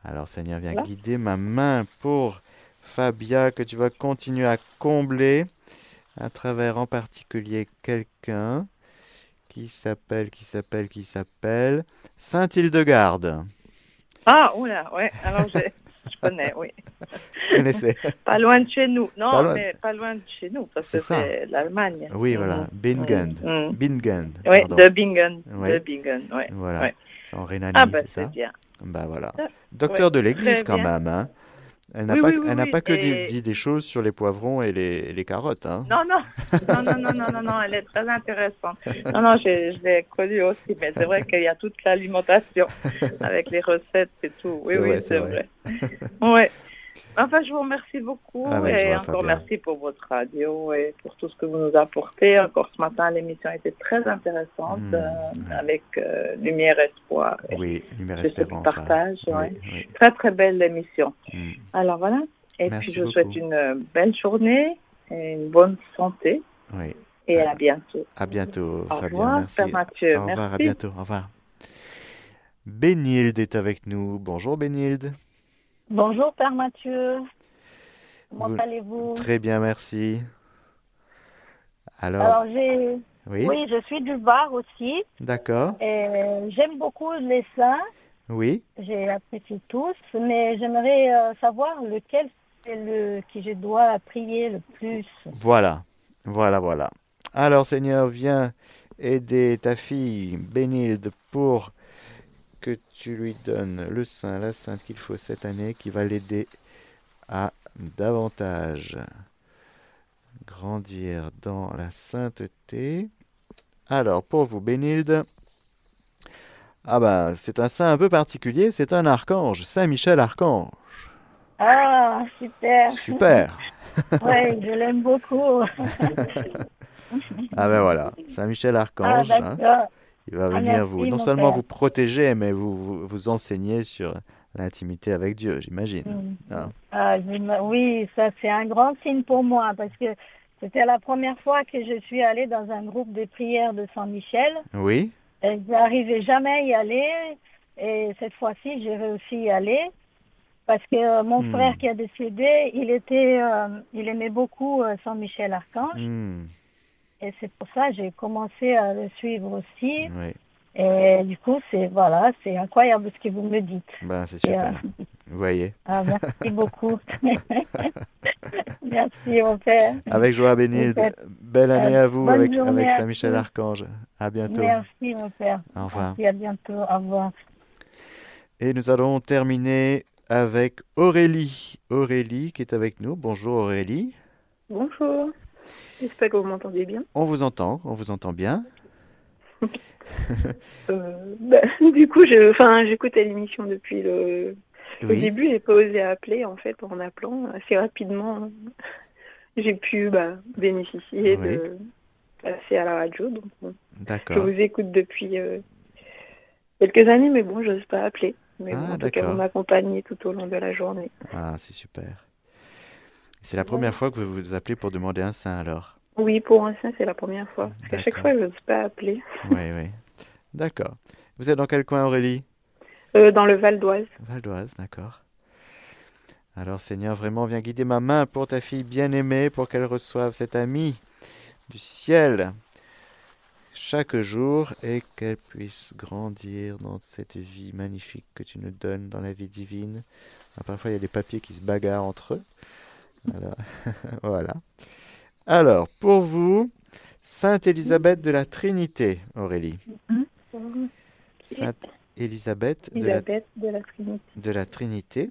Alors Seigneur, viens guider ma main pour Fabia, que tu vas continuer à combler à travers en particulier quelqu'un qui s'appelle, qui s'appelle, qui s'appelle Saint-Hildegarde. Ah, oula, ouais. Alors, je, je connais, oui. Connaissez Pas loin de chez nous. Non, mais pas loin de chez nous, parce que c'est l'Allemagne. Oui, voilà. Bingen. Mm. Bingen. Oui, de Bingen. De Bingen, oui. Voilà. C'est en Rhénanie, ah, bah, c'est bien. Bah voilà. Docteur de l'Église, quand même, hein. Elle n'a pas, elle n'a pas que dit, des choses sur les poivrons et les, les carottes. Hein. Non, non. non, non, non, non, non, elle est très intéressante. Non, non, je, je l'ai connue aussi, mais c'est vrai qu'il y a toute l'alimentation avec les recettes et tout. Oui, oui, c'est vrai. vrai. ouais. Enfin, je vous remercie beaucoup ah et encore merci pour votre radio et pour tout ce que vous nous apportez. Encore ce matin, l'émission était très intéressante hmm, euh, avec euh, Lumière Espoir. Oui, Lumière Espérance. Partage, Très, très belle émission. Hmm. Alors voilà. Et puis, je vous souhaite une euh, belle journée et une bonne santé. Oui. Et à, bientôt. À bientôt, Au Fabien. Revoir, merci. Mathieu. Au revoir, à bientôt. Au revoir. Bénilde est avec nous. Bonjour, Bénilde. Bonjour Père Mathieu. Comment allez-vous? Très bien, merci. Alors, Alors j'ai... Oui. je suis du Var aussi. D'accord. J'aime beaucoup les saints. Oui. J'ai apprécié tous, mais j'aimerais euh, savoir lequel c'est le qui je dois prier le plus. Voilà, voilà, voilà. Alors Seigneur, viens aider ta fille Bénilde pour que tu lui donnes le saint, la sainte qu'il faut cette année, qui va l'aider à davantage grandir dans la sainteté. Alors, pour vous, Bénilde, ah ben, c'est un saint un peu particulier, c'est un archange, Saint Michel Archange. Ah, super. Super. oui, je l'aime beaucoup. Ah ben voilà, Saint-Michel Archange. Ah, hein. Il va ah, venir vous, non seulement vous protéger, mais vous, vous, vous enseigner sur l'intimité avec Dieu, j'imagine. Mm. Hein. Ah, oui, ça c'est un grand signe pour moi parce que c'était la première fois que je suis allée dans un groupe de prières de Saint-Michel. Oui. Je n'arrivais jamais à y aller et cette fois-ci j'ai réussi à y aller parce que euh, mon hmm. frère qui a décédé, il était, euh, il aimait beaucoup euh, Saint-Michel Archange. Hmm. Et c'est pour ça que j'ai commencé à le suivre aussi. Oui. Et du coup, c'est voilà, c'est incroyable ce que vous me dites. Ben, c'est super. vous voyez. Ah, merci beaucoup. merci, mon père. Avec joie bénie. Belle année à vous avec, avec Saint-Michel Archange. À bientôt. Merci, mon père. Au revoir. Merci, à bientôt. Au revoir. Et nous allons terminer avec Aurélie. Aurélie qui est avec nous. Bonjour Aurélie. Bonjour. J'espère que vous m'entendez bien. On vous entend, on vous entend bien. Euh, bah, du coup, j'écoutais l'émission depuis le, Au début. J'ai pas osé appeler en fait en appelant assez rapidement. J'ai pu bah, bénéficier de passer à la radio. Donc, je vous écoute depuis euh, quelques années, mais bon, j'ose pas appeler. Mais ah, en tout cas, vous m'accompagnez tout au long de la journée. Ah, c'est super. C'est la première fois que vous vous appelez pour demander un sein alors Oui, pour un sein, c'est la première fois. À chaque fois, je n'ose pas appeler. Oui, oui. D'accord. Vous êtes dans quel coin, Aurélie? Euh, Dans le Val d'Oise. Val d'Oise, d'accord. Alors, Seigneur, vraiment, viens guider ma main pour ta fille bien-aimée, pour qu'elle reçoive cet ami du ciel chaque jour et qu'elle puisse grandir dans cette vie magnifique que tu nous donnes dans la vie divine. Ah, parfois, il y a des papiers qui se bagarrent entre eux. voilà. Alors, pour vous, Sainte Élisabeth de la Trinité, Aurélie. Sainte Élisabeth de la, Trinité. De la Trinité.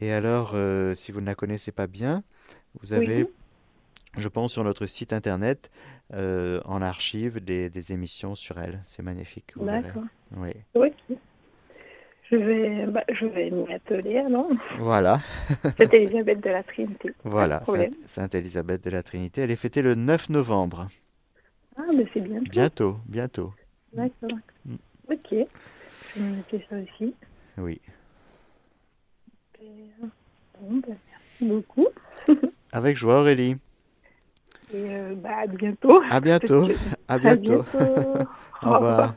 Et alors, euh, si vous ne la connaissez pas bien, vous avez je pense, sur notre site internet, euh, en archive, des, des, émissions sur elle. C'est magnifique. D'accord. Oui. oui. Je vais, bah, je vais m'y atteler non Voilà. Sainte Élisabeth de la Trinité. Voilà, Sainte Élisabeth de la Trinité. Elle est fêtée le 9 novembre. Ah, mais c'est bientôt. Bientôt, bientôt. D'accord. Mm. Ok. Je vais noter ça aussi. Oui. Bon, bah, merci beaucoup. Avec joie, Aurélie. Et euh, bah, à bientôt. À bientôt. À bientôt. Au revoir.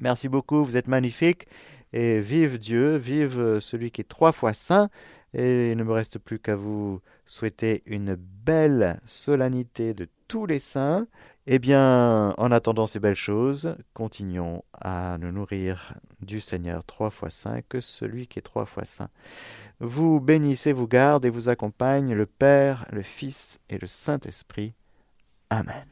Merci beaucoup, vous êtes magnifique. Et vive Dieu, vive celui qui est trois fois saint. Et il ne me reste plus qu'à vous souhaiter une belle solennité de tous les saints. Eh bien, en attendant ces belles choses, continuons à nous nourrir du Seigneur trois fois saint, que celui qui est trois fois saint. Vous bénissez, vous garde et vous accompagne le Père, le Fils et le Saint-Esprit. Amen.